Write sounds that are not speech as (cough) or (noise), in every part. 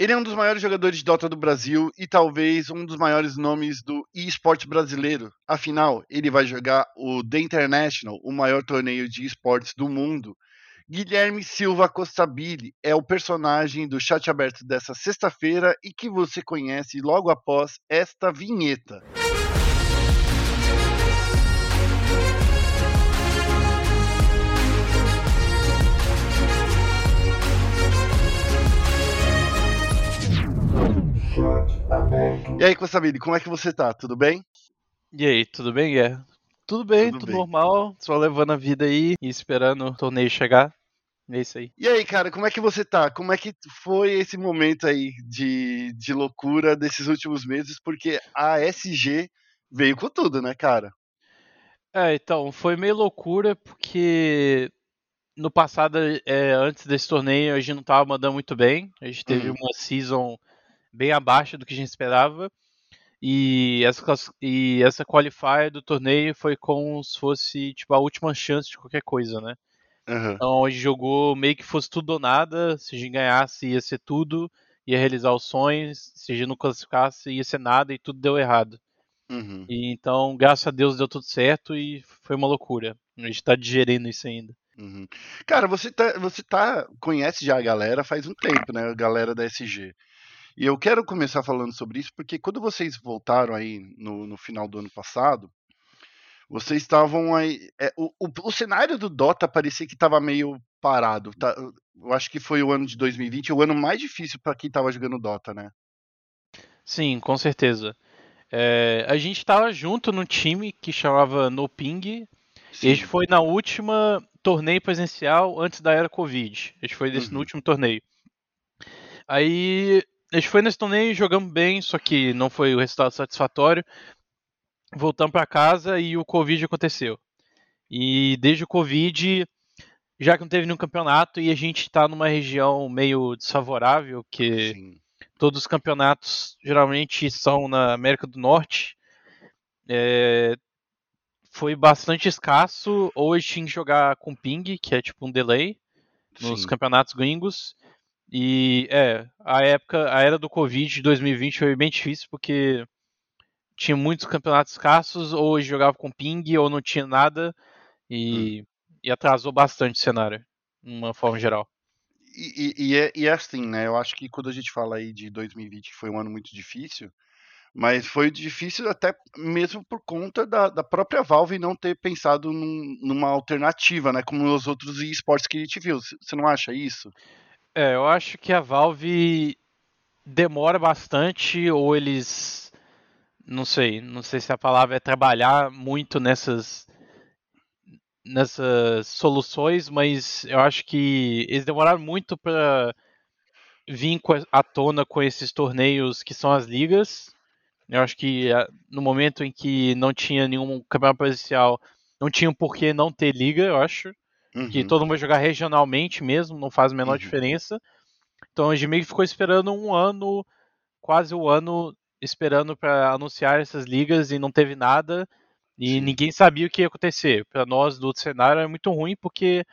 Ele é um dos maiores jogadores de Dota do Brasil e talvez um dos maiores nomes do esporte brasileiro. Afinal, ele vai jogar o The International, o maior torneio de esportes do mundo. Guilherme Silva Costabile é o personagem do chat aberto dessa sexta-feira e que você conhece logo após esta vinheta. E aí, Costabile, como é que você tá? Tudo bem? E aí, tudo bem, Guerra? Tudo bem, tudo, tudo bem. normal, só levando a vida aí e esperando o torneio chegar. É isso aí. E aí, cara, como é que você tá? Como é que foi esse momento aí de, de loucura desses últimos meses? Porque a SG veio com tudo, né, cara? É, então, foi meio loucura porque no passado, é, antes desse torneio, a gente não tava mandando muito bem. A gente teve uhum. uma season bem abaixo do que a gente esperava. E essa, e essa qualifier do torneio foi como se fosse tipo, a última chance de qualquer coisa, né? Uhum. Então a gente jogou meio que fosse tudo ou nada. Se a gente ganhasse, ia ser tudo, ia realizar os sonhos. Se a gente não classificasse, ia ser nada e tudo deu errado. Uhum. E, então, graças a Deus, deu tudo certo e foi uma loucura. A gente tá digerindo isso ainda. Uhum. Cara, você tá, você tá. Conhece já a galera faz um tempo, né? A galera da SG. E eu quero começar falando sobre isso porque quando vocês voltaram aí no, no final do ano passado, vocês estavam aí. É, o, o, o, cenário do Dota parecia que estava meio parado. Tá? Eu acho que foi o ano de 2020, o ano mais difícil para quem estava jogando Dota, né? Sim, com certeza. É, a gente estava junto no time que chamava No Ping. Sim. E a gente foi na última torneio presencial antes da era Covid. A gente foi desse, uhum. no último torneio. Aí a gente foi nesse torneio, jogamos bem, só que não foi o resultado satisfatório. Voltamos para casa e o Covid aconteceu. E desde o Covid, já que não teve nenhum campeonato e a gente está numa região meio desfavorável, que Sim. todos os campeonatos geralmente são na América do Norte, é, foi bastante escasso. Hoje tinha que jogar com ping, que é tipo um delay, nos Sim. campeonatos gringos. E é, a época, a era do Covid de 2020 foi bem difícil porque tinha muitos campeonatos escassos, ou jogava com ping, ou não tinha nada, e, hum. e atrasou bastante o cenário, de uma forma geral. E, e, e, é, e, é, assim, né? Eu acho que quando a gente fala aí de 2020 que foi um ano muito difícil, mas foi difícil até mesmo por conta da, da própria Valve não ter pensado num, numa alternativa, né? Como os outros esportes que a gente viu. Você não acha isso? É, eu acho que a Valve demora bastante, ou eles. Não sei, não sei se a palavra é trabalhar muito nessas nessas soluções, mas eu acho que eles demoraram muito para vir à tona com esses torneios que são as ligas. Eu acho que no momento em que não tinha nenhum campeonato presencial, não tinha por que não ter liga, eu acho. Uhum. Que todo mundo vai jogar regionalmente mesmo, não faz a menor uhum. diferença. Então a gente meio que ficou esperando um ano, quase um ano, esperando para anunciar essas ligas e não teve nada. E Sim. ninguém sabia o que ia acontecer. Para nós do outro cenário é muito ruim porque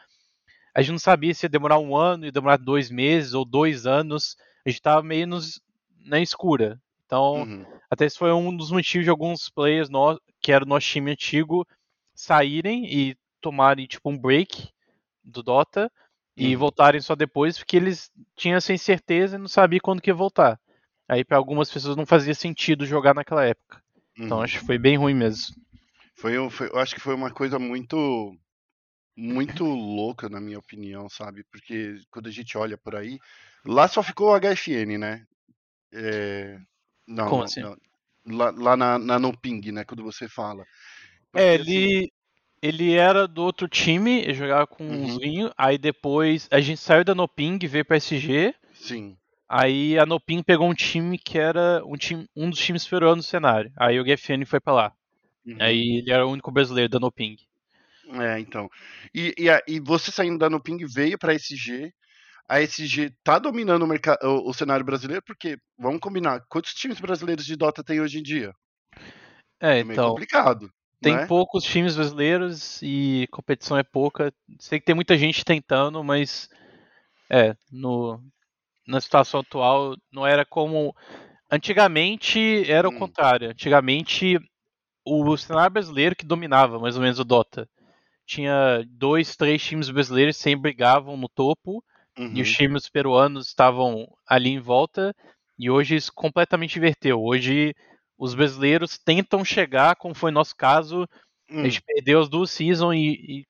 a gente não sabia se ia demorar um ano, ia demorar dois meses ou dois anos. A gente estava meio nos, na escura. Então, uhum. até esse foi um dos motivos de alguns players no, que era o nosso time antigo saírem e tomarem tipo um break do Dota e uhum. voltarem só depois, porque eles tinham essa incerteza e não sabiam quando que ia voltar. Aí para algumas pessoas não fazia sentido jogar naquela época. Então, uhum. Então acho que foi bem ruim mesmo. Foi, foi, eu acho que foi uma coisa muito muito louca na minha opinião, sabe? Porque quando a gente olha por aí, lá só ficou o HFN, né? É... Não, Como assim? Não. Lá, lá na, na No Ping, né? Quando você fala. Porque, é, ele, assim, ele era do outro time, ele jogava com uhum. os vinhos. Aí depois a gente saiu da Noping e veio pra SG. Sim. Aí a Noping pegou um time que era um, time, um dos times superiores no cenário. Aí o GFN foi pra lá. Uhum. Aí ele era o único brasileiro da Noping. É, então. E, e, e você saindo da Noping veio pra SG. A SG tá dominando o, mercado, o, o cenário brasileiro, porque, vamos combinar, quantos times brasileiros de Dota tem hoje em dia? É, é então. complicado. Tem né? poucos times brasileiros e competição é pouca. Sei que tem muita gente tentando, mas é, no, na situação atual não era como. Antigamente era o Hum. contrário. Antigamente o cenário brasileiro que dominava mais ou menos o Dota. Tinha dois, três times brasileiros que sempre brigavam no topo Uhum. e os times peruanos estavam ali em volta. E hoje isso completamente inverteu. Hoje os brasileiros tentam chegar, como foi nosso caso, Hum. a gente perdeu as duas seasons e, e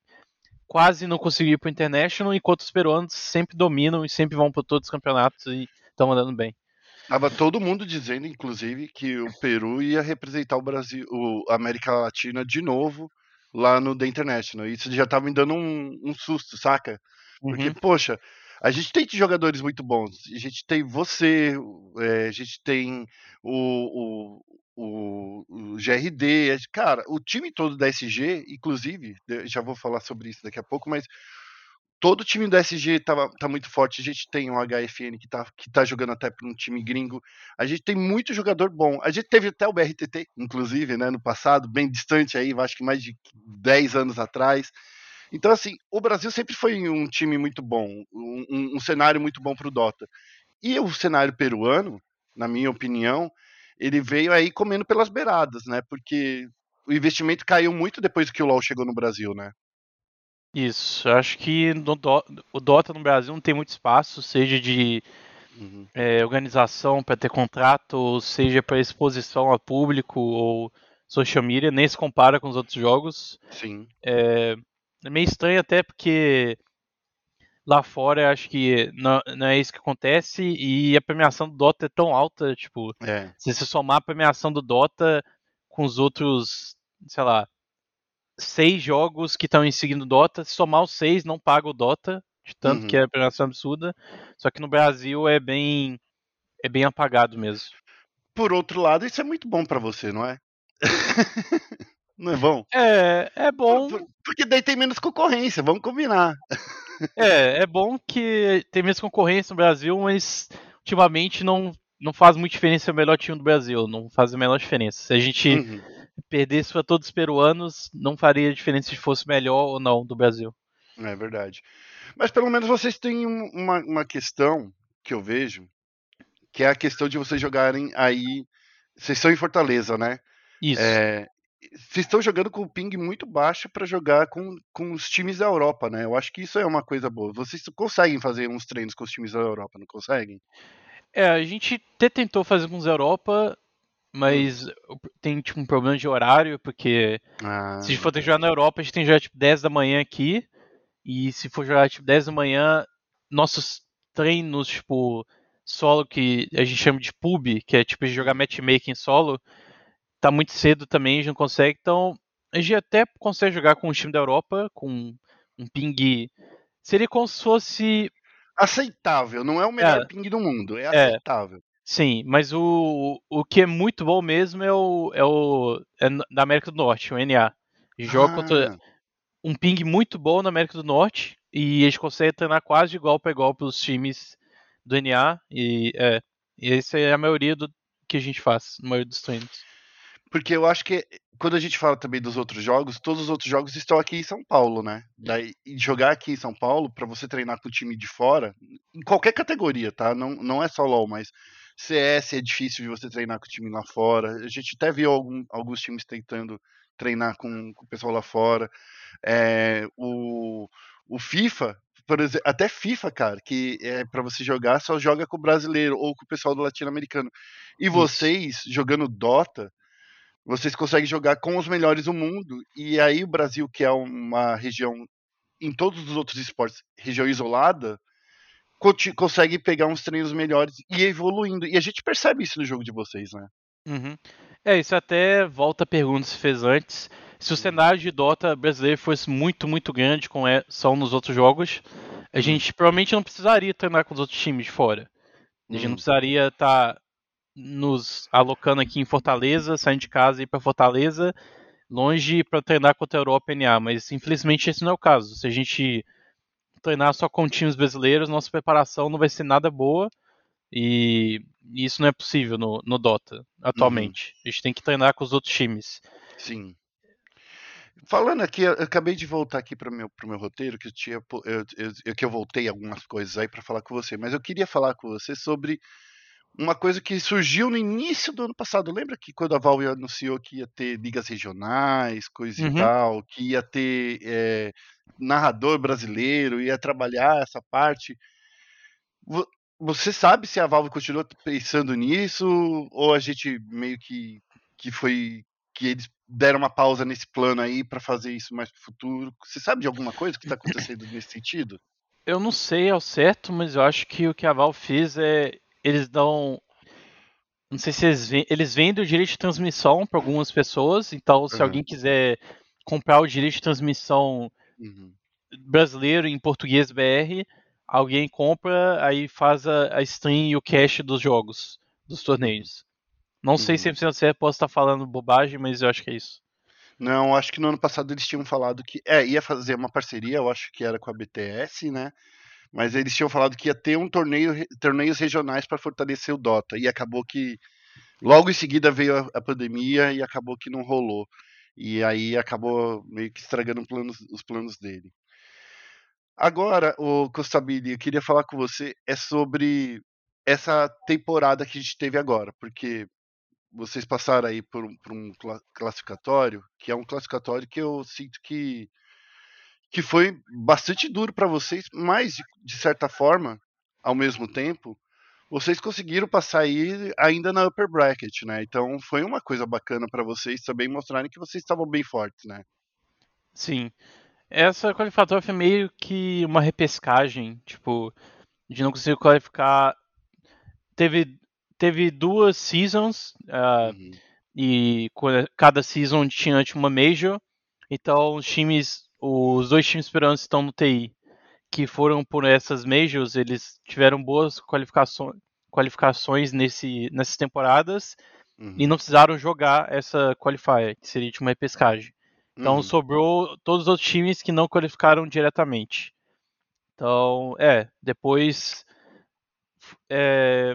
quase não conseguiu ir pro International, enquanto os peruanos sempre dominam e sempre vão para todos os campeonatos e estão andando bem. Tava todo mundo dizendo, inclusive, que o Peru ia representar o Brasil, o a América Latina de novo lá no The International. Isso já tava me dando um, um susto, saca? Porque, Uhum. poxa, a gente tem jogadores muito bons. A gente tem você, é, a gente tem o, o, o, o GRD. Cara, o time todo da SG, inclusive, já vou falar sobre isso daqui a pouco, mas todo o time da SG tava, tá muito forte. A gente tem o HFN que tá, que tá jogando até para um time gringo. A gente tem muito jogador bom. A gente teve até o BRTT, inclusive, né, no passado, bem distante aí, acho que mais de 10 anos atrás. Então, assim, o Brasil sempre foi um time muito bom, um, um- um cenário muito bom para o Dota. E o cenário peruano, na minha opinião, ele veio aí comendo pelas beiradas, né? Porque o investimento caiu muito depois que o LoL chegou no Brasil, né? Isso, eu acho que no o Dota no Brasil não tem muito espaço, seja de Uhum. é, organização para ter contrato, ou seja para exposição a público ou social media, nem se compara com os outros jogos. Sim. É, é meio estranho até porque lá fora eu acho que não, não é isso que acontece e a premiação do Dota é tão alta, tipo, É. se você somar a premiação do Dota com os outros, sei lá, seis jogos que estão seguindo o Dota, se somar os seis não paga o Dota, de tanto Uhum. que é a premiação absurda. Só que no Brasil é bem é bem apagado mesmo. Por outro lado, isso é muito bom para você, não é? (laughs) não é bom? É, é bom, Por- por- Porque daí tem menos concorrência, vamos combinar. é, é bom que tem menos concorrência no Brasil, mas ultimamente não não faz muita diferença o melhor time do Brasil, não faz a menor diferença. Se a gente Uhum. perdesse para todos os peruanos, não faria diferença se fosse melhor ou não do Brasil. É verdade. Mas pelo menos vocês têm um- uma, uma questão que eu vejo, que é a questão de vocês jogarem aí. Vocês são em Fortaleza, né? Isso. É, vocês estão jogando com o ping muito baixo para jogar com, com os times da Europa, né? Eu acho que isso é uma coisa boa. Vocês conseguem fazer uns treinos com os times da Europa, não conseguem? É, a gente até tentou fazer com os Europa, mas tem tipo um problema de horário, porque Ah, se a gente for jogar na Europa, a gente tem que jogar tipo 10 da manhã aqui, e se for jogar tipo 10 da manhã, nossos treinos, tipo, solo que a gente chama de pub, que é tipo jogar matchmaking solo, tá muito cedo também, a gente não consegue, então a gente até consegue jogar com o time da Europa, com um ping. Seria como se fosse aceitável, não é o melhor É. ping do mundo, é É. aceitável. Sim, mas o, o que é muito bom mesmo é o, é o é da América do Norte, o NA. Joga contra Ah, um ping muito bom na América do Norte e eles conseguem treinar quase de igual para igual pelos times do NA e é, e essa é a maioria do que a gente faz, a maioria dos treinos. Porque eu acho que quando a gente fala também dos outros jogos, todos os outros jogos estão aqui em São Paulo, né? Daí, e jogar aqui em São Paulo, pra você treinar com o time de fora, em qualquer categoria, tá? Não, não é só LoL, mas CS é difícil de você treinar com o time lá fora. A gente até viu algum- alguns times tentando treinar com, com o pessoal lá fora. É, o, o FIFA, por exemplo, até FIFA, cara, que é para você jogar, só joga com o brasileiro ou com o pessoal do latino-americano. E vocês, jogando Dota, vocês conseguem jogar com os melhores do mundo. E aí o Brasil, que é uma região, em todos os outros esportes, região isolada, consegue pegar uns treinos melhores e ir evoluindo. E a gente percebe isso no jogo de vocês, né? Uhum. É, isso até volta a pergunta que você fez antes. Se o cenário de Dota brasileiro fosse muito, muito grande, como é, são nos outros jogos, a Hum. gente provavelmente não precisaria treinar com os outros times de fora. A gente Hum. não precisaria estar nos alocando aqui em Fortaleza, saindo de casa e ir para Fortaleza, longe para treinar contra a Europa NA, mas infelizmente esse não é o caso. Se a gente treinar só com times brasileiros, nossa preparação não vai ser nada boa e isso não é possível no, no Dota atualmente. A gente tem que treinar com os outros times. Sim. Falando aqui, eu acabei de voltar aqui para o meu, meu roteiro, que eu tinha. Eu, eu, que eu voltei algumas coisas aí para falar com você, mas eu queria falar com você sobre uma coisa que surgiu no início do ano passado. Lembra que quando a Valve anunciou que ia ter ligas regionais, coisa uhum. e tal, que ia ter é, narrador brasileiro, ia trabalhar essa parte. Você sabe se a Valve continua pensando nisso ou a gente meio que que foi que eles deram uma pausa nesse plano aí para fazer isso mais pro futuro? Você sabe de alguma coisa que está (laughs) acontecendo nesse sentido? Eu não sei ao certo, mas eu acho que o que a Valve fez é eles dão não sei se eles, eles vendem o direito de transmissão para algumas pessoas, então se uhum. alguém quiser comprar o direito de transmissão uhum. brasileiro em português BR, alguém compra, aí faz a, a stream e o cache dos jogos, dos torneios. Não uhum. sei 100% certo, posso estar falando bobagem, mas eu acho que é isso. Não, acho que no ano passado eles tinham falado que é, ia fazer uma parceria, eu acho que era com a BTS, né? Mas eles tinham falado que ia ter um torneio, torneios regionais para fortalecer o Dota. E acabou que logo em seguida veio a, a, pandemia e acabou que não rolou. E aí acabou meio que estragando planos, os planos dele. Agora, o Costabile, eu queria falar com você é sobre essa temporada que a gente teve agora, porque vocês passaram aí por por um classificatório, que é um classificatório que eu sinto que que foi bastante duro para vocês, mas de certa forma, ao mesmo tempo, vocês conseguiram passar aí ainda na upper bracket, né? Então foi uma coisa bacana para vocês também mostrarem que vocês estavam bem fortes, né? Sim. Essa qualificatória foi meio que uma repescagem, tipo, de não conseguir qualificar. Teve teve duas seasons uh, uhum. e cada season tinha tipo, uma major. Então os times, os dois times esperantes estão no TI, que foram por essas majors, eles tiveram boas qualificações, qualificações nesse, nessas temporadas uhum. e não precisaram jogar essa qualifier, que seria tipo, uma repescagem. Então uhum. sobrou todos os outros times que não qualificaram diretamente. Então, é, depois é,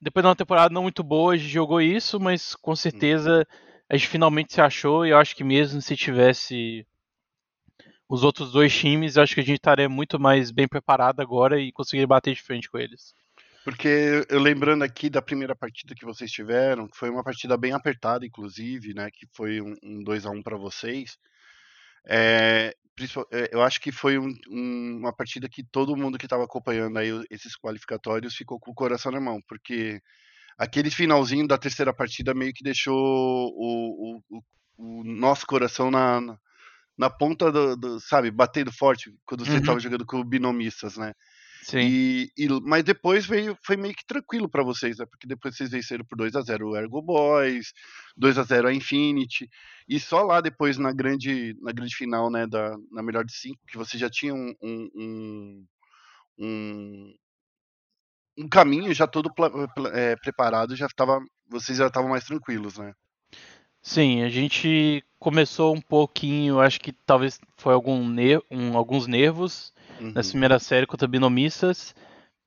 depois de uma temporada não muito boa, a gente jogou isso, mas com certeza a gente finalmente se achou e eu acho que mesmo se tivesse os outros dois times, eu acho que a gente estaria muito mais bem preparado agora e conseguiria bater de frente com eles. Porque eu lembrando aqui da primeira partida que vocês tiveram, que foi uma partida bem apertada, inclusive, né? Que foi um 2 a 1 um para vocês. É, é, eu acho que foi um, um, uma partida que todo mundo que estava acompanhando aí esses qualificatórios ficou com o coração na mão, porque aquele finalzinho da terceira partida meio que deixou o, o, o nosso coração na, na ponta do, do, sabe, batendo forte quando você estava uhum. jogando com binomistas, né? Sim. E, e, mas depois veio, foi meio que tranquilo para vocês, né? Porque depois vocês venceram por 2 a 0 o Ergo Boys, 2 a 0 a Infinity, e só lá depois na grande, na grande final, né, da, na melhor de cinco, que você já tinha um, um, um, um caminho já todo é, preparado, já tava, vocês já estavam mais tranquilos, né? Sim, a gente começou um pouquinho, acho que talvez foi algum um, alguns nervos uhum. nessa primeira série contra Binomistas.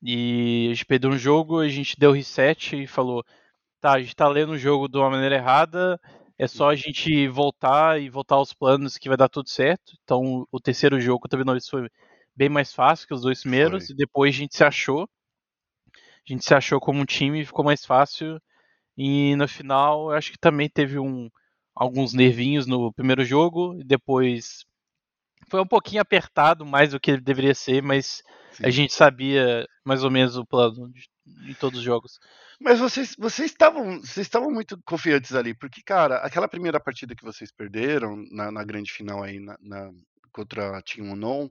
E a gente perdeu um jogo, a gente deu reset e falou: tá, a gente tá lendo o jogo de uma maneira errada, é só a gente voltar e voltar aos planos que vai dar tudo certo. Então o terceiro jogo contra Binomistas foi bem mais fácil que os dois primeiros, foi. e depois a gente se achou. A gente se achou como um time, ficou mais fácil. E no final, eu acho que também teve um, alguns nervinhos no primeiro jogo, e depois foi um pouquinho apertado mais do que deveria ser, mas Sim. a gente sabia mais ou menos o plano de, de todos os jogos. Mas vocês, vocês estavam, vocês estavam muito confiantes ali, porque cara, aquela primeira partida que vocês perderam na, na grande final aí na, na contra a Team Unknown,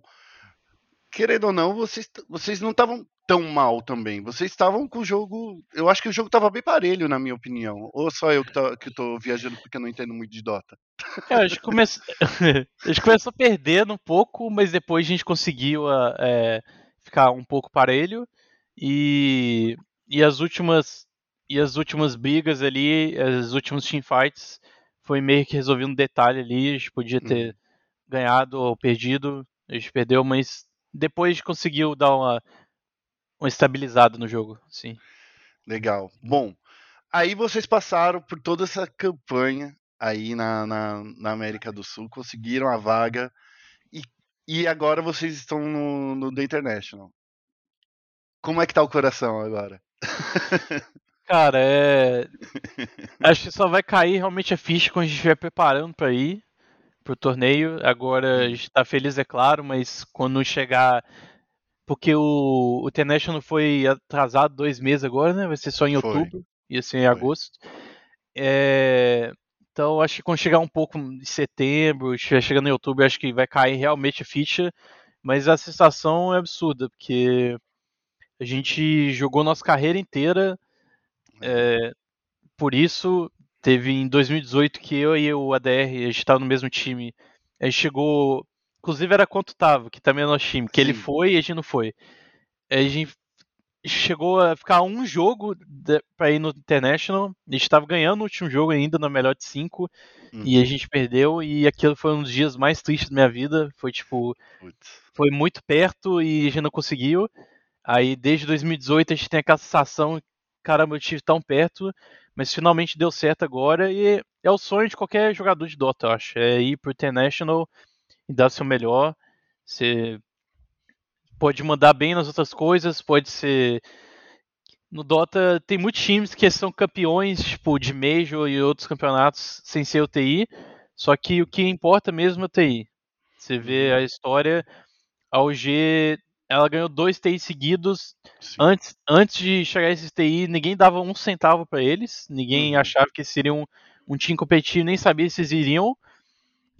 querendo ou não, vocês, vocês não estavam tão mal também. Vocês estavam com o jogo. Eu acho que o jogo estava bem parelho, na minha opinião. Ou só eu que, tô, que tô viajando porque eu não entendo muito de Dota. É, a, gente come... (laughs) a gente começou perdendo um pouco, mas depois a gente conseguiu ah, é, ficar um pouco parelho. E, e as últimas. E as últimas brigas ali, as últimas teamfights, foi meio que resolvendo um detalhe ali. A gente podia ter uhum. ganhado ou perdido. A gente perdeu, mas depois a gente conseguiu dar uma um estabilizado no jogo, sim. Legal. Bom, aí vocês passaram por toda essa campanha aí na, na, na América do Sul, conseguiram a vaga e, e agora vocês estão no, no The International. Como é que tá o coração agora? (laughs) Cara, é. Acho que só vai cair realmente a ficha quando a gente estiver preparando para ir pro torneio. Agora a gente tá feliz, é claro, mas quando chegar. Porque o, o International foi atrasado dois meses agora, né? Vai ser só em Foi. outubro, ia ser em Foi. agosto. É, Então acho que quando chegar um pouco em setembro, chegando em outubro, acho que vai cair realmente a ficha. Mas a sensação é absurda, porque a gente jogou nossa carreira inteira é, por isso, teve em 2018 que eu e o ADR, a gente tava no mesmo time. A gente chegou. Inclusive era quanto tava, que também é nosso time. Que ele Sim. foi e a gente não foi. A gente chegou a ficar um jogo de, pra ir no International. A gente tava ganhando o último jogo ainda, na melhor de cinco. Uhum. E a gente perdeu. E aquilo foi um dos dias mais tristes da minha vida. Foi tipo. Putz. Foi muito perto e a gente não conseguiu. Aí desde 2018 a gente tem aquela sensação, caramba, eu estive tão perto, mas finalmente deu certo agora e é o sonho de qualquer jogador de Dota, eu acho. É ir pro International e dar seu melhor. Você pode mandar bem nas outras coisas, pode ser. No Dota tem muitos times que são campeões, tipo, de Major e outros campeonatos sem ser o TI. Só que o que importa mesmo é o TI. Você vê Uhum. a história, a OG ela ganhou dois TI seguidos. Sim. Antes, antes de chegar esses TI, ninguém dava um centavo pra eles. Ninguém Uhum. achava que seriam um time competitivo, nem sabia se eles iriam.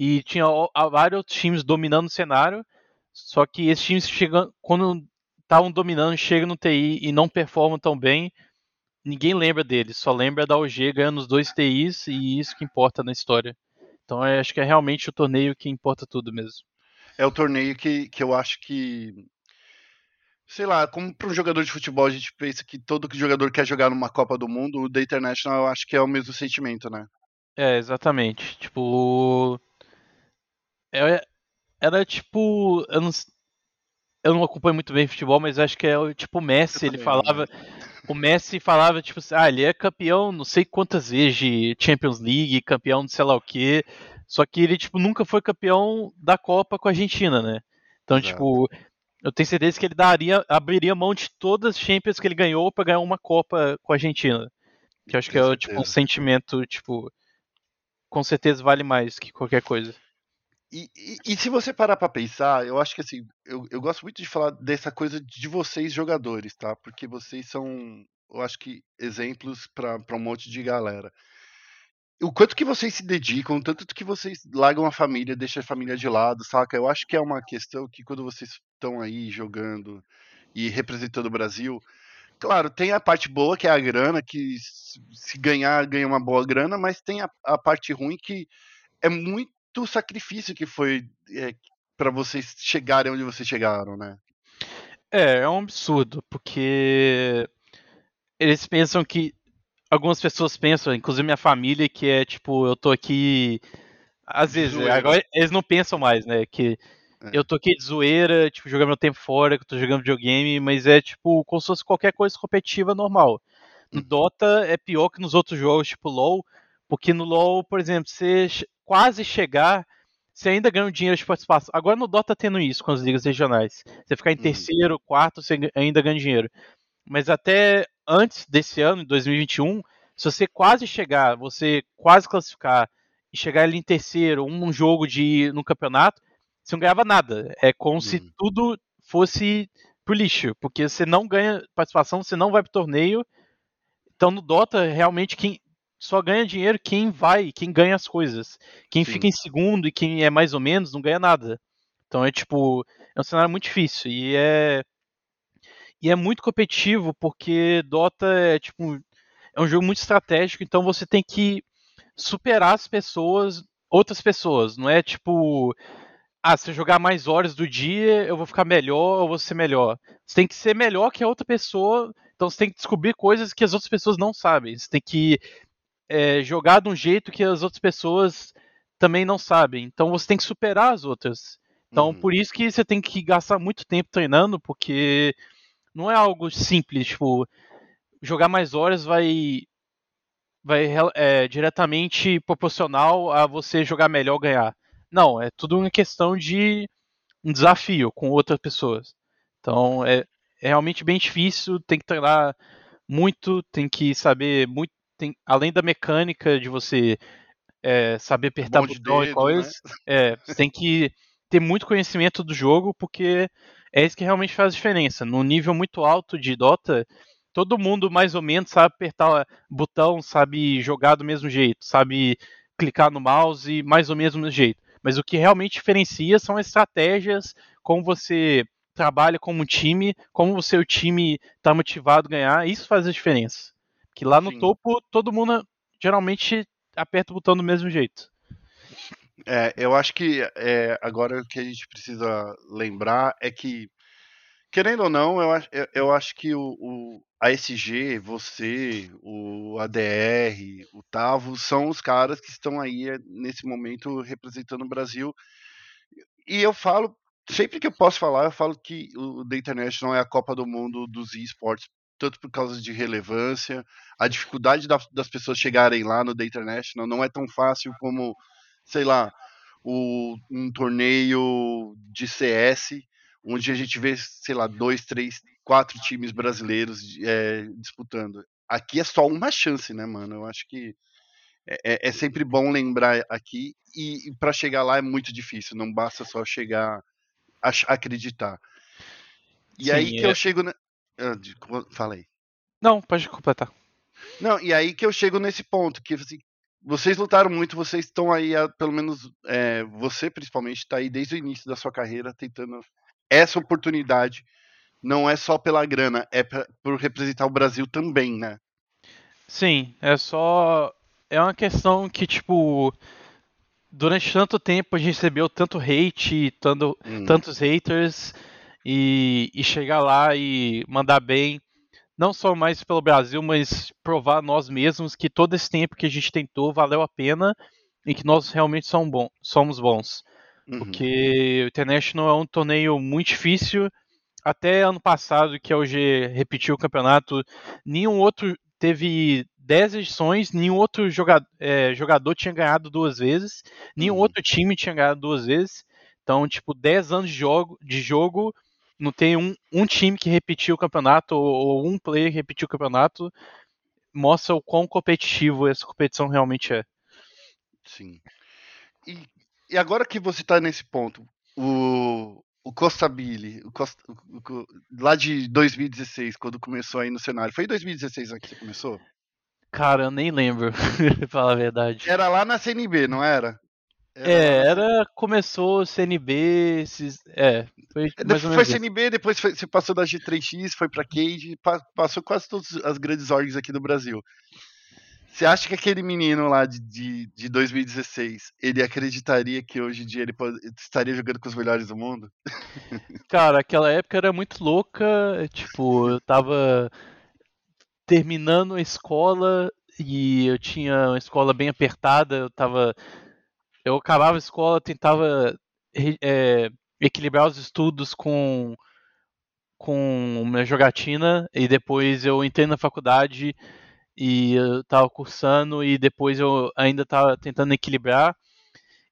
E tinha vários times dominando o cenário. Só que esses times chegam, quando estavam dominando, chegam no TI e não performam tão bem, ninguém lembra deles. Só lembra da OG ganhando os dois TIs e isso que importa na história. Então eu acho que é realmente o torneio que importa tudo mesmo. É o torneio que, que eu acho que. Sei lá, como para um jogador de futebol a gente pensa que todo jogador quer jogar numa Copa do Mundo, o The International eu acho que é o mesmo sentimento, né? É, exatamente. Tipo. É- Era tipo. Eu não, eu não acompanho muito bem futebol, mas acho que é tipo o Messi. Eu Ele não, falava. né? O Messi falava, tipo assim, ah, ele é campeão não sei quantas vezes de Champions League, campeão de sei lá o quê. Só que ele, tipo, nunca foi campeão da Copa com a Argentina, né? Então, Exato. tipo, eu tenho certeza que ele daria, abriria mão de todas as Champions que ele ganhou pra ganhar uma Copa com a Argentina. Que eu acho que é Tenho tipo um certeza. sentimento, tipo, com certeza vale mais que qualquer coisa. E, e- e se você parar pra pensar, eu acho que assim, eu, eu gosto muito de falar dessa coisa de vocês jogadores, tá? Porque vocês são, eu acho que, exemplos pra um monte de galera. O quanto que vocês se dedicam, o tanto que vocês largam a família, deixam a família de lado, saca? Eu acho que é uma questão que quando vocês estão aí jogando e representando o Brasil, claro, tem a parte boa que é a grana, que se ganhar, ganha uma boa grana, mas tem a, a parte ruim que é muito sacrifício que foi é, para vocês chegarem onde vocês chegaram, né? É, é um absurdo, porque eles pensam que. Algumas pessoas pensam, inclusive minha família, que é tipo, eu tô aqui. Às vezes, zoeira. agora eles não pensam mais, né? Que É. eu tô aqui de zoeira, tipo, jogando meu tempo fora, que eu tô jogando videogame, mas é tipo, como se fosse qualquer coisa competitiva normal. No Uhum. Dota é pior que nos outros jogos, tipo LoL, porque no LoL, por exemplo, você quase chegar, você ainda ganha um dinheiro de participação. Agora no Dota tá tendo isso com as ligas regionais. Você ficar em Uhum. terceiro, quarto, você ainda ganha dinheiro. Mas até antes desse ano, em 2021, se você quase chegar, você quase classificar e chegar ali em terceiro, um jogo de no campeonato, você não ganhava nada. É como se Uhum. tudo fosse pro lixo, porque você não ganha participação, você não vai pro torneio. Então no Dota, realmente quem só ganha dinheiro quem vai, quem ganha as coisas. Quem Sim. fica em segundo e quem é mais ou menos não ganha nada. Então é tipo, é um cenário muito difícil e é e é muito competitivo porque Dota é tipo é um jogo muito estratégico, então você tem que superar as pessoas, outras pessoas, não é tipo ah, se eu jogar mais horas do dia, eu vou ficar melhor ou vou ser melhor. Você tem que ser melhor que a outra pessoa, então você tem que descobrir coisas que as outras pessoas não sabem. Você tem que é, jogar de um jeito que as outras pessoas também não sabem. Então você tem que superar as outras. Então Uhum. por isso que você tem que gastar muito tempo treinando, porque não é algo simples, tipo, jogar mais horas vai vai é, diretamente proporcional a você jogar melhor ganhar. Não, é tudo uma questão de um desafio com outras pessoas. Então é, é realmente bem difícil, tem que treinar muito, tem que saber muito, tem, além da mecânica de você é, saber apertar botão dedo, e coisas, né? é, tem que ter muito conhecimento do jogo, porque é isso que realmente faz diferença. No nível muito alto de Dota, todo mundo mais ou menos sabe apertar botão, sabe jogar do mesmo jeito, sabe clicar no mouse mais ou menos do mesmo jeito. Mas o que realmente diferencia são as estratégias, como você trabalha como time, como o seu time está motivado a ganhar, isso faz a diferença. Que lá no Sim. topo todo mundo geralmente aperta o botão do mesmo jeito. É, eu acho que é, agora o que a gente precisa lembrar é que, querendo ou não, eu, eu, eu acho que o, o ASG, você, o ADR, o Tavo, são os caras que estão aí é, nesse momento representando o Brasil. E eu falo, sempre que eu posso falar, eu falo que o The International é a Copa do Mundo dos esportes, tanto por causa de relevância, a dificuldade da, das pessoas chegarem lá no The International não é tão fácil como, sei lá, o, um torneio de CS, onde a gente vê, sei lá, dois, três, quatro times brasileiros é, disputando. Aqui é só uma chance, né, mano? Eu acho que é, é, é sempre bom lembrar aqui e, e para chegar lá é muito difícil. Não basta só chegar a, acreditar. E Sim, aí que eu é chego. Na... Ah, fala aí. Não, pode completar. Não, e aí que eu chego nesse ponto, que assim, vocês lutaram muito, vocês estão aí, pelo menos é, você principalmente, está aí desde o início da sua carreira tentando essa oportunidade. Não é só pela grana, é pra, por representar o Brasil também, né? Sim, é só. É uma questão que, tipo. Durante tanto tempo a gente recebeu tanto hate, tanto, hum. tantos haters, e, e chegar lá e mandar bem não só mais pelo Brasil, mas provar nós mesmos que todo esse tempo que a gente tentou valeu a pena e que nós realmente somos, bom, somos bons. Uhum. Porque o International é um torneio muito difícil. Até ano passado, que a OG repetiu o campeonato, nenhum outro teve 10 edições, nenhum outro jogador, é, jogador tinha ganhado duas vezes, nenhum uhum. outro time tinha ganhado duas vezes. Então, tipo, 10 anos de jogo, de jogo não tem um, um time que repetiu o campeonato ou, ou, um player que repetiu o campeonato, mostra o quão competitivo essa competição realmente é. Sim. E, e agora que você está nesse ponto, o, o Costa Billy, o Costa, o, lá de 2016, quando começou aí no cenário, foi em 2016 que você começou? Cara, eu nem lembro, (laughs) pra falar a verdade. Era lá na CNB, não era? É, era. Começou CNB, esses, é. Foi, é, foi CNB, depois foi, você passou da G3X, foi pra Cage, passou quase todas as grandes orgs aqui do Brasil. Você acha que aquele menino lá de, de, de 2016, ele acreditaria que hoje em dia ele pode, estaria jogando com os melhores do mundo? (laughs) Cara, aquela época era muito louca, tipo, eu tava terminando a escola e eu tinha uma escola bem apertada, eu tava eu acabava a escola, tentava é, equilibrar os estudos com com minha jogatina e depois eu entrei na faculdade e eu tava cursando e depois eu ainda tava tentando equilibrar.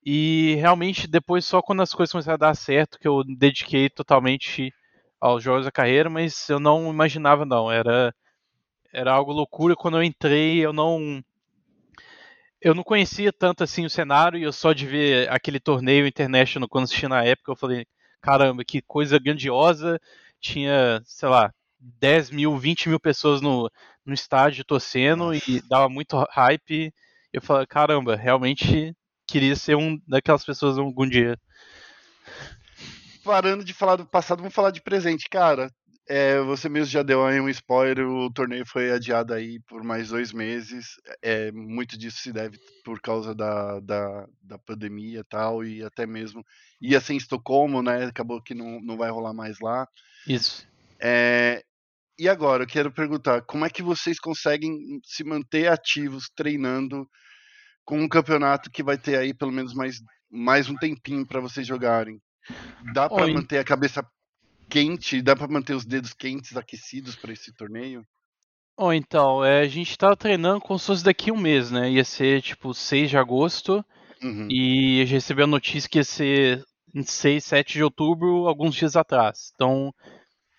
E realmente depois só quando as coisas começaram a dar certo que eu dediquei totalmente aos jogos da carreira, mas eu não imaginava não, era era algo loucura. Quando eu entrei, eu não eu não conhecia tanto assim o cenário e eu só de ver aquele torneio International quando assisti na época, eu falei, caramba, que coisa grandiosa. Tinha, sei lá, 10 mil, 20 mil pessoas no, no estádio torcendo e dava muito hype. Eu falei, caramba, realmente queria ser um daquelas pessoas algum dia. Parando de falar do passado, vamos falar de presente, cara. É, você mesmo já deu aí um spoiler, o torneio foi adiado aí por mais dois meses. É, muito disso se deve por causa da, da, da pandemia e tal, e até mesmo ia ser em Estocolmo, né? Acabou que não, não vai rolar mais lá. Isso. É, e agora, eu quero perguntar, como é que vocês conseguem se manter ativos treinando com um campeonato que vai ter aí pelo menos mais, mais um tempinho para vocês jogarem? Dá para manter a cabeça quente? Dá para manter os dedos quentes, aquecidos para esse torneio? Ou então, é, a gente tava treinando como se fosse daqui um mês, né? Ia ser tipo 6 de agosto. Uhum. E a gente recebeu a notícia que ia ser em 6, 7 de outubro, alguns dias atrás. Então,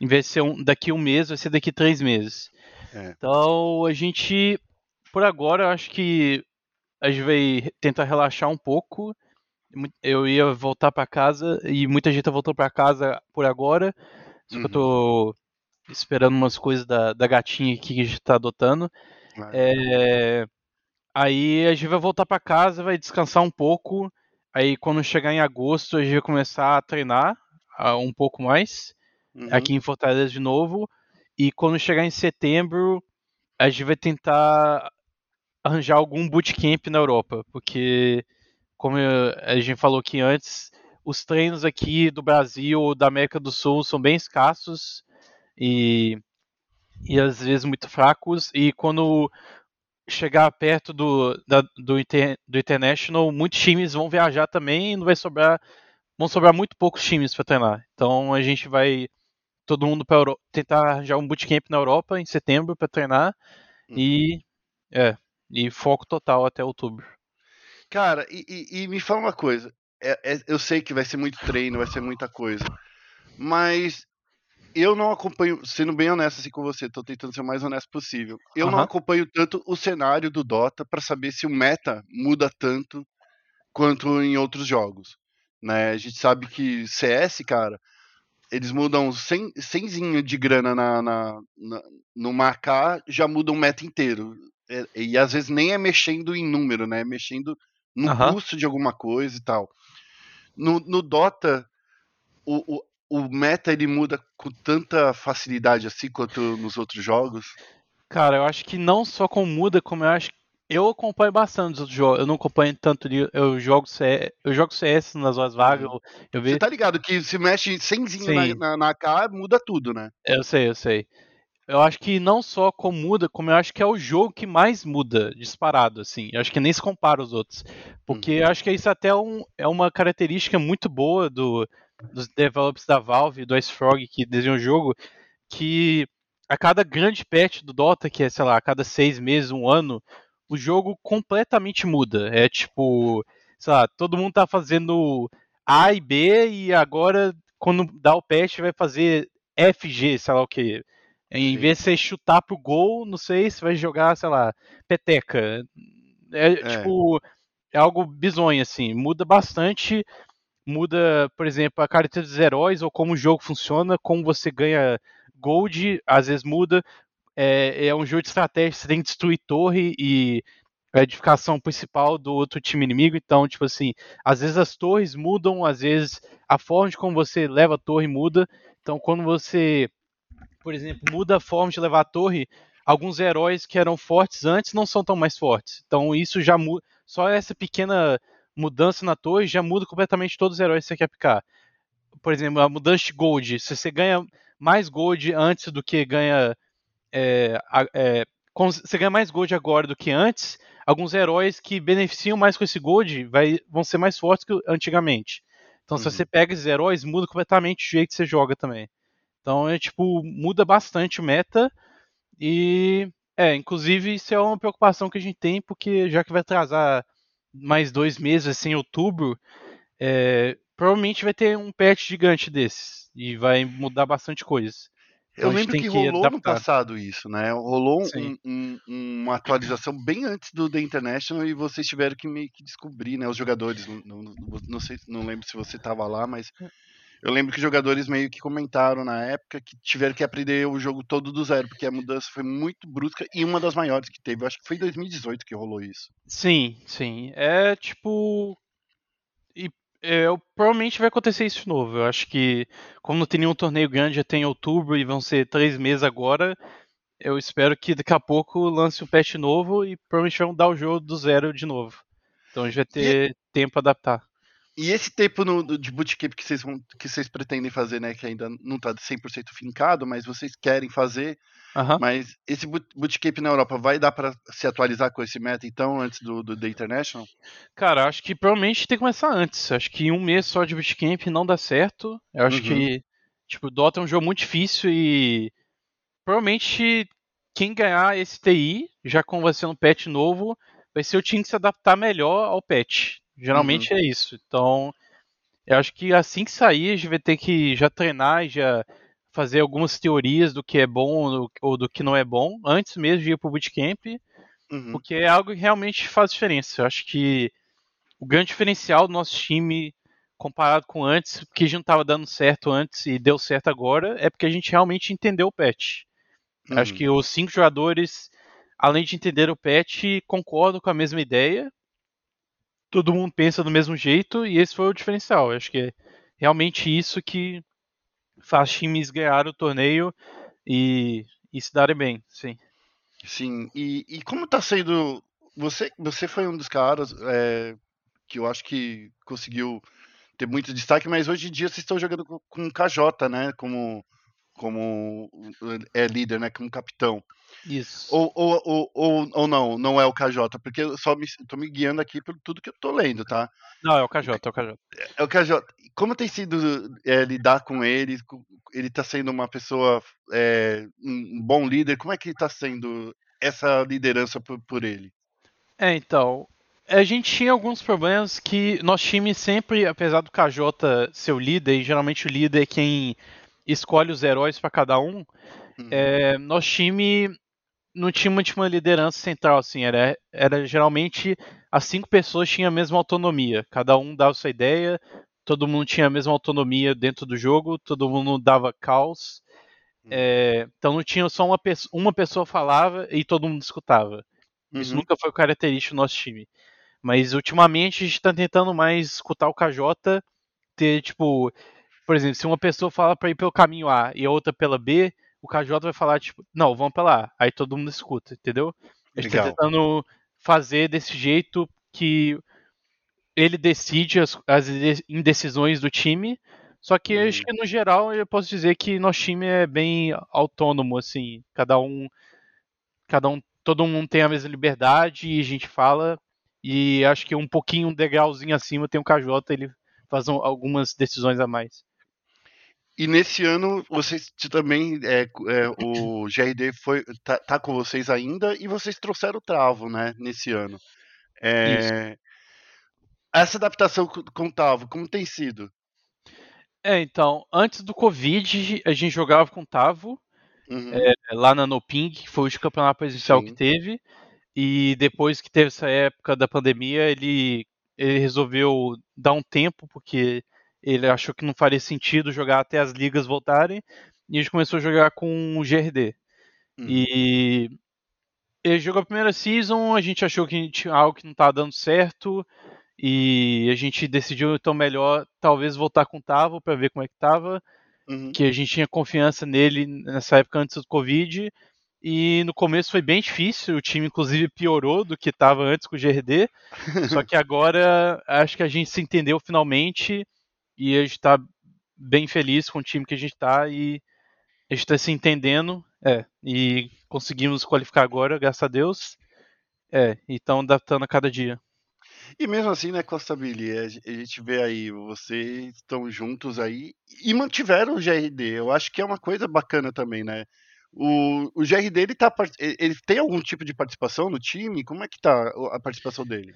em vez de ser um, daqui um mês, vai ser daqui três meses. É. Então, a gente, por agora, acho que a gente vai tentar relaxar um pouco. Eu ia voltar pra casa e muita gente voltou pra casa por agora. Só que eu tô esperando umas coisas da, da gatinha aqui que a gente tá adotando. Ah, É, Aí a gente vai voltar pra casa, vai descansar um pouco. Aí quando chegar em agosto a gente vai começar a treinar ah, um pouco mais uhum. aqui em Fortaleza de novo. E quando chegar em setembro a gente vai tentar arranjar algum bootcamp na Europa, porque como eu- a gente falou aqui antes, os treinos aqui do Brasil ou da América do Sul são bem escassos e, e às vezes muito fracos. E quando chegar perto do, da- do, inter- do International, muitos times vão viajar também e não vai sobrar. Vão sobrar muito poucos times para treinar. Então a gente vai todo mundo para tentar arranjar um bootcamp na Europa em setembro para treinar e é e foco total até outubro. Cara, e, e- e me fala uma coisa. É- é- eu sei que vai ser muito treino, vai ser muita coisa. Mas eu não acompanho, sendo bem honesto assim com você, tô tentando ser o mais honesto possível. Eu não Aham. acompanho tanto o cenário do Dota pra saber se o meta muda tanto quanto em outros jogos. Né? A gente sabe que CS, cara, eles mudam 100, 100 de grana na, na, na, no AK, já muda o meta inteiro. É- E, às vezes nem é mexendo em número, né? É mexendo no Aham. custo de alguma coisa e tal. No, no Dota, o, o, o meta ele muda com tanta facilidade assim quanto nos outros jogos. Cara, eu acho que não só com muda, como eu acho eu acompanho bastante os outros jogos. Eu não acompanho tanto li- eu jogo CS, eu jogo CS nas horas vagas, eu, eu Você tá ligado que se mexe 100 Sim. na, na, na AK, muda tudo, né? Eu sei, eu sei. Eu acho que não só com muda, como eu acho que é o jogo que mais muda, disparado, assim. Eu acho que nem se compara aos outros. Porque eu acho que isso até é, um- é uma característica muito boa do, dos developers da Valve, do Ice Frog, que desenham o jogo, que a cada grande patch do Dota, que é, sei lá, a cada seis meses, um ano, o jogo completamente muda. É tipo, sei lá, todo mundo tá fazendo A e B e agora, quando dá o patch, vai fazer FG, sei lá o que. Em Sim. vez de você chutar pro gol, não sei, você vai jogar, sei lá, peteca. É, tipo, é algo bizonho, assim. Muda bastante. Muda, por exemplo, a característica dos heróis ou como o jogo funciona, como você ganha gold, às vezes muda. É, é um jogo de estratégia, você tem que destruir torre e a edificação principal do outro time inimigo. Então, tipo assim, às vezes as torres mudam, às vezes a forma de como você leva a torre muda. Então, quando você, por exemplo, muda a forma de levar a torre, alguns heróis que eram fortes antes não são tão mais fortes. Então, isso já muda. Só essa pequena mudança na torre já muda completamente todos os heróis que você quer picar. Por exemplo, a mudança de gold. Se você ganha mais gold antes do que ganha. É, é, você ganha mais gold agora do que antes. Alguns heróis que beneficiam mais com esse gold vai- vão ser mais fortes que antigamente. Então, se Uhum. você pega esses heróis, muda completamente o jeito que você joga também. Então, é tipo, muda bastante o meta. E, é, inclusive, isso é uma preocupação que a gente tem, porque já que vai atrasar mais dois meses, assim, em outubro, é, provavelmente vai ter um patch gigante desses. E vai mudar bastante coisa. Então Eu lembro tem que que rolou no adaptar. passado isso, né? Rolou um- um- uma atualização bem antes do The International e vocês tiveram que meio que descobrir, né? Os jogadores, não, não, não sei, não lembro se você tava lá, mas eu lembro que jogadores meio que comentaram na época que tiveram que aprender o jogo todo do zero, porque a mudança foi muito brusca e uma das maiores que teve. Eu acho que foi em 2018 que rolou isso. Sim, sim. É tipo. E é, eu- provavelmente vai acontecer isso de novo. Eu acho que, como não tem nenhum torneio grande até em outubro e vão ser três meses agora, eu espero que daqui a pouco lance um patch novo e provavelmente vão dar o jogo do zero de novo. Então a gente vai ter tempo para adaptar. E esse tempo no- de bootcamp que vocês, vão, que vocês pretendem fazer, né? Que ainda não tá 100% fincado, mas vocês querem fazer. Aham. Mas esse boot- bootcamp na Europa vai dar pra se atualizar com esse meta então, antes do, do The International? Cara, acho que provavelmente tem que começar antes. Acho que um mês só de bootcamp não dá certo. Eu acho Uhum. que, tipo, Dota é um jogo muito difícil e provavelmente quem ganhar esse TI, já com você um patch novo, vai ser o time que se adaptar melhor ao patch. Geralmente uhum. é isso. Então, eu acho que assim que sair, a gente vai ter que já treinar e já fazer algumas teorias do que é bom ou do que não é bom, antes mesmo de ir pro bootcamp, uhum. porque é algo que realmente faz diferença. Eu acho que o grande diferencial do nosso time comparado com antes, que a gente não estava dando certo antes e deu certo agora, é porque a gente realmente entendeu o patch. Uhum. Acho que os cinco jogadores, além de entender o patch, concordam com a mesma ideia. Todo mundo pensa do mesmo jeito e esse foi o diferencial. Acho que é realmente isso que faz times ganhar o torneio e, e se darem bem, sim. Sim, e, e como está sendo. Você, você foi um dos caras é, que eu acho que conseguiu ter muito destaque, mas hoje em dia vocês estão jogando com, com KJ, né? Como, como é líder, né? Como capitão. Isso. Ou, ou, ou, ou, ou não, não é o KJ, porque eu só me, tô me guiando aqui por tudo que eu tô lendo, tá? Não, é o KJ, é o KJ. É o KJ. Como tem sido é, lidar com ele? Ele tá sendo uma pessoa, é, um bom líder? Como é que tá sendo essa liderança por, por ele? É, então, a gente tinha alguns problemas que nosso time sempre, apesar do KJ ser o líder, e geralmente o líder é quem escolhe os heróis para cada um, uhum. é, nosso time não tinha uma, uma liderança central, assim, era, era geralmente as cinco pessoas tinham a mesma autonomia, cada um dava sua ideia, todo mundo tinha a mesma autonomia dentro do jogo, todo mundo dava caos, uhum. é, então não tinha só uma, uma pessoa falava e todo mundo escutava. Isso uhum. nunca foi característico do nosso time. Mas ultimamente a gente tá tentando mais escutar o KJ, ter, tipo, por exemplo, se uma pessoa fala para ir pelo caminho A e a outra pela B, o KJ vai falar, tipo, não, vamos pela A. Aí todo mundo escuta, entendeu? A gente tá Legal. tá tentando fazer desse jeito que ele decide as, as indecisões do time. Só que hum. acho que no geral eu posso dizer que nosso time é bem autônomo, assim. Cada um. Cada um. Todo mundo tem a mesma liberdade e a gente fala e acho que um pouquinho, um degrauzinho acima tem o KJ, ele faz algumas decisões a mais. E nesse ano vocês também é, é, o GRD foi tá, tá, com vocês ainda e vocês trouxeram o Travo, né? Nesse ano. É, essa adaptação com o Travo, como tem sido? É, então, antes do Covid, a gente jogava com o Tavo, uhum. é, lá na Noping, que foi o campeonato presencial Sim. que teve. E depois que teve essa época da pandemia, ele, ele resolveu dar um tempo, porque ele achou que não faria sentido jogar até as ligas voltarem. E a gente começou a jogar com o GRD. Uhum. E ele jogou a primeira season, a gente achou que tinha algo que não estava dando certo. E a gente decidiu então melhor talvez voltar com o Tavo para ver como é que tava. Uhum. Que a gente tinha confiança nele nessa época antes do Covid. E no começo foi bem difícil, o time inclusive piorou do que estava antes com o GRD. só que (laughs) agora acho que a gente se entendeu finalmente e a gente está bem feliz com o time que a gente está e a gente está se entendendo. É, e conseguimos qualificar agora, graças a Deus. É, e adaptando a cada dia. E mesmo assim, né, Costa Billy, a gente vê aí, vocês estão juntos aí e mantiveram o GRD. Eu acho que é uma coisa bacana também, né? O, o GRD ele, tá, ele tem algum tipo de participação no time? Como é que tá a participação dele?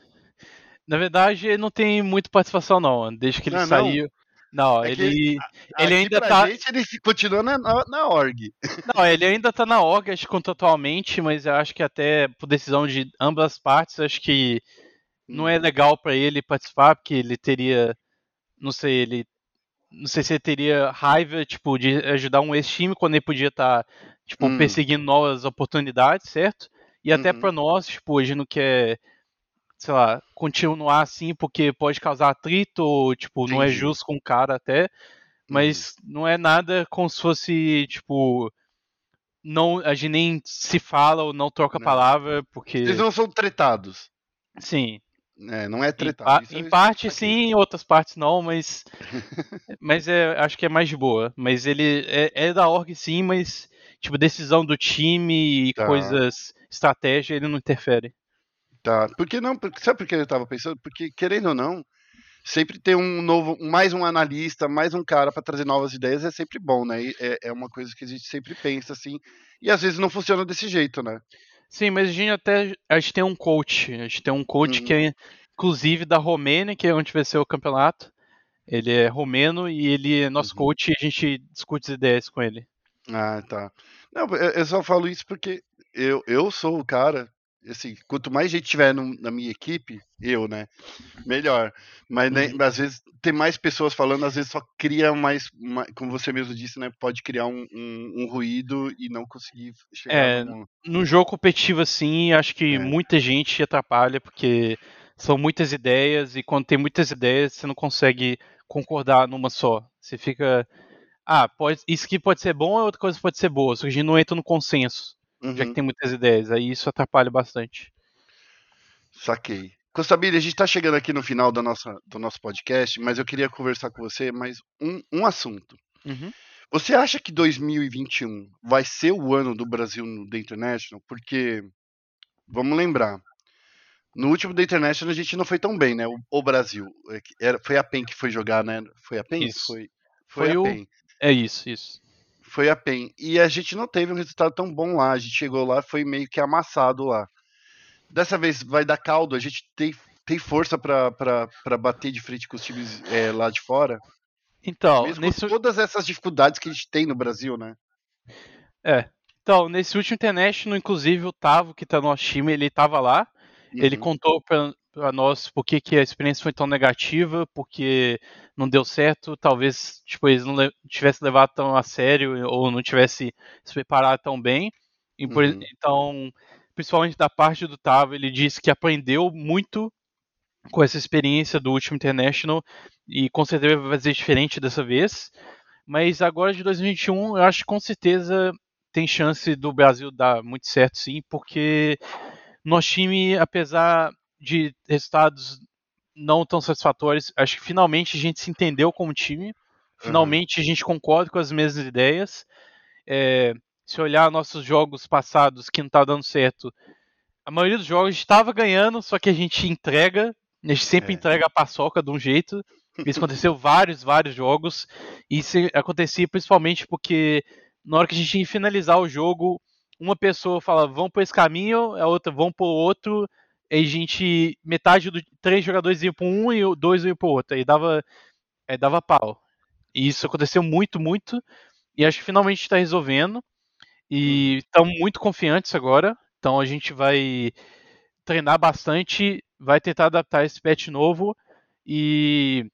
Na verdade, ele não tem muita participação, não. Desde que ele ah, saiu. Não, não é ele, ele ainda tá. Gente, ele continua na, na, org. (laughs) Não, ele ainda tá na org, acho que contratualmente, mas eu acho que até por decisão de ambas partes, acho que não é hum. legal para ele participar, porque ele teria. Não sei, ele. Não sei se ele teria raiva, tipo, de ajudar um ex-time quando ele podia estar tá tipo, hum. perseguindo novas oportunidades, certo? E até uhum. para nós, tipo, a gente não quer, sei lá, continuar assim porque pode causar atrito, ou, tipo, não é justo com o cara até, mas uhum. não é nada como se fosse, tipo, não, a gente nem se fala ou não troca não. palavra, porque... Eles não são tretados. Sim. É, não é tretado. Em, em parte sim, em outras partes não, mas (laughs) mas é, acho que é mais de boa. Mas ele é, é da org sim, mas tipo, decisão do time e tá. coisas, estratégia, ele não interfere. Tá, porque não, porque, sabe por que eu tava pensando? Porque, querendo ou não, sempre ter um novo, mais um analista, mais um cara para trazer novas ideias é sempre bom, né? É, é uma coisa que a gente sempre pensa assim, e às vezes não funciona desse jeito, né? Sim, mas a gente até a gente tem um coach, a gente tem um coach uhum. que é inclusive da Romênia, que é onde vai ser o campeonato. Ele é romeno e ele é nosso uhum. coach e a gente discute as ideias com ele. Ah, tá. Não, eu só falo isso porque eu, eu sou o cara assim, quanto mais gente tiver no, na minha equipe, eu, né, melhor. Mas né, às vezes ter mais pessoas falando, às vezes só cria mais, mais como você mesmo disse, né, pode criar um, um, um ruído e não conseguir chegar é, no... no jogo competitivo assim, acho que é. muita gente atrapalha porque são muitas ideias e quando tem muitas ideias você não consegue concordar numa só. Você fica ah, pode, isso aqui pode ser bom, outra coisa pode ser boa, só que a gente não entra no consenso uhum. já que uhum. tem muitas ideias. Aí isso atrapalha bastante. Saquei. Costabile, a gente está chegando aqui no final da nossa, do nosso podcast, mas eu queria conversar com você mais um, um assunto. Uhum. Você acha que 2021 vai ser o ano do Brasil no The International? Porque, vamos lembrar, no último The International a gente não foi tão bem, né? O, o Brasil. É era, foi a PEN que foi jogar, né? Foi a PEN? Isso. Foi, foi, foi a PEN. O... É isso, isso foi a PEN. E a gente não teve um resultado tão bom lá. A gente chegou lá foi meio que amassado lá. Dessa vez vai dar caldo, a gente tem, tem força para bater de frente com os times é, lá de fora. Então, Mesmo nesse... com todas essas dificuldades que a gente tem no Brasil, né? É. Então, nesse último International, inclusive, o Tavo, que tá no nosso time, ele tava lá. Uhum. Ele contou pra, para nós por que, que a experiência foi tão negativa, porque não deu certo, talvez tipo, eles não le tivessem levado tão a sério ou não tivesse se preparado tão bem. Por, uhum. Então, principalmente da parte do Tavo, ele disse que aprendeu muito com essa experiência do último International e com certeza vai fazer diferente dessa vez. Mas agora de 2021, eu acho que com certeza tem chance do Brasil dar muito certo sim, porque nosso time, apesar de resultados não tão satisfatórios. Acho que finalmente a gente se entendeu como time. Finalmente uhum. a gente concorda com as mesmas ideias. É, se olhar nossos jogos passados que não tá dando certo, a maioria dos jogos estava ganhando, só que a gente entrega. A gente sempre é. entrega a paçoca de um jeito. Isso aconteceu vários, vários jogos. E isso acontecia principalmente porque na hora que a gente ia finalizar o jogo, uma pessoa fala, vão por esse caminho, a outra vão por outro, a gente. Metade dos três jogadores iam para um e dois iam para o outro. Aí dava, aí dava pau. E isso aconteceu muito, muito. E acho que finalmente está resolvendo. E estamos uhum. muito confiantes agora. Então a gente vai treinar bastante, vai tentar adaptar esse patch novo e,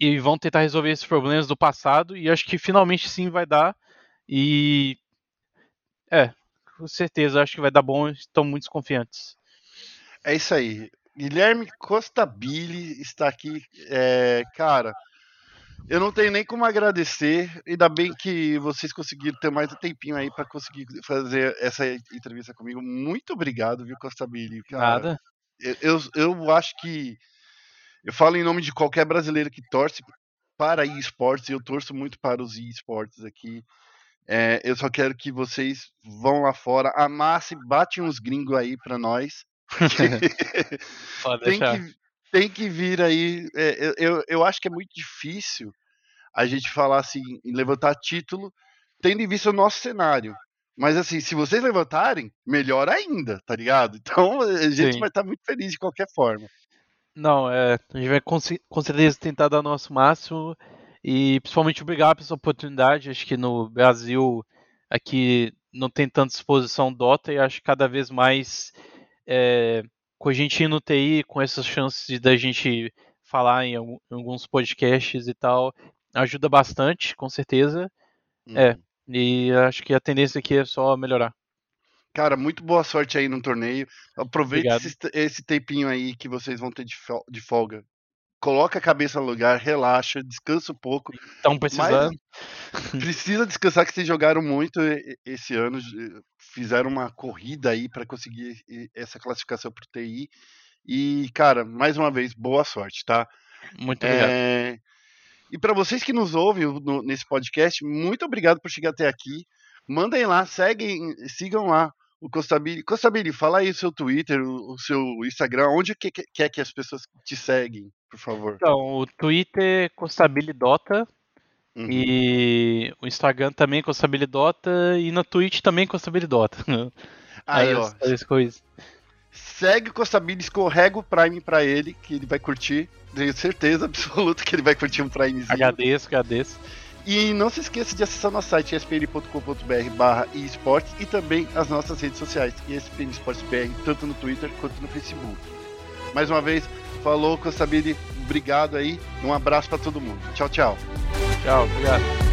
e vão tentar resolver esses problemas do passado. E acho que finalmente sim vai dar. E é, com certeza acho que vai dar bom. Estamos muito confiantes. É isso aí. Guilherme Costabile está aqui. É, cara, eu não tenho nem como agradecer. Ainda bem que vocês conseguiram ter mais um tempinho aí para conseguir fazer essa entrevista comigo. Muito obrigado, viu, Costabile? Nada. Eu, eu, eu acho que. Eu falo em nome de qualquer brasileiro que torce para esportes, eu torço muito para os esportes aqui. É, eu só quero que vocês vão lá fora, amassem, batem uns gringos aí para nós (laughs) tem, que, tem que vir aí. É, eu, eu acho que é muito difícil a gente falar assim, em levantar título, tendo em vista o nosso cenário. Mas assim, se vocês levantarem, melhor ainda, tá ligado? (laughs) Então a gente Sim. vai estar muito feliz de qualquer forma. Não, é, a gente vai com, com certeza tentar dar o nosso máximo e principalmente obrigado pela oportunidade. Acho que no Brasil aqui não tem tanta exposição Dota e acho que cada vez mais é, com a gente no TI, com essas chances da gente falar em, alguns podcasts e tal, ajuda bastante, com certeza. É, uhum. É, e acho que a tendência aqui é só melhorar. Cara, muito boa sorte aí no torneio. Aproveite esse, esse, tempinho aí que vocês vão ter de folga coloca a cabeça no lugar, relaxa, descansa um pouco. Estão precisando. precisa descansar, que vocês jogaram muito esse ano, fizeram uma corrida aí para conseguir essa classificação para o TI. E, cara, mais uma vez, boa sorte, tá? Muito obrigado. É... E para vocês que nos ouvem no, nesse podcast, muito obrigado por chegar até aqui. Mandem lá, seguem, sigam lá o Costabile. Costabile, fala aí o seu Twitter, o, o seu Instagram, onde que, que, quer que as pessoas te seguem, por favor? Então, o Twitter é Costabilidota. Uhum. E o Instagram também Costabilidota. E na Twitch também Costabilidota. (laughs) Aí, ó. As coisas. Segue o Costabile, escorrega o Prime pra ele, que ele vai curtir. Tenho certeza absoluta que ele vai curtir um Primezinho. Agradeço, agradeço. E não se esqueça de acessar nosso site espn.com.br barra esportes e também as nossas redes sociais, ESPN Esportes BR, tanto no Twitter quanto no Facebook. Mais uma vez, falou, Costabile, obrigado aí, um abraço para todo mundo. Tchau, tchau. Tchau, obrigado.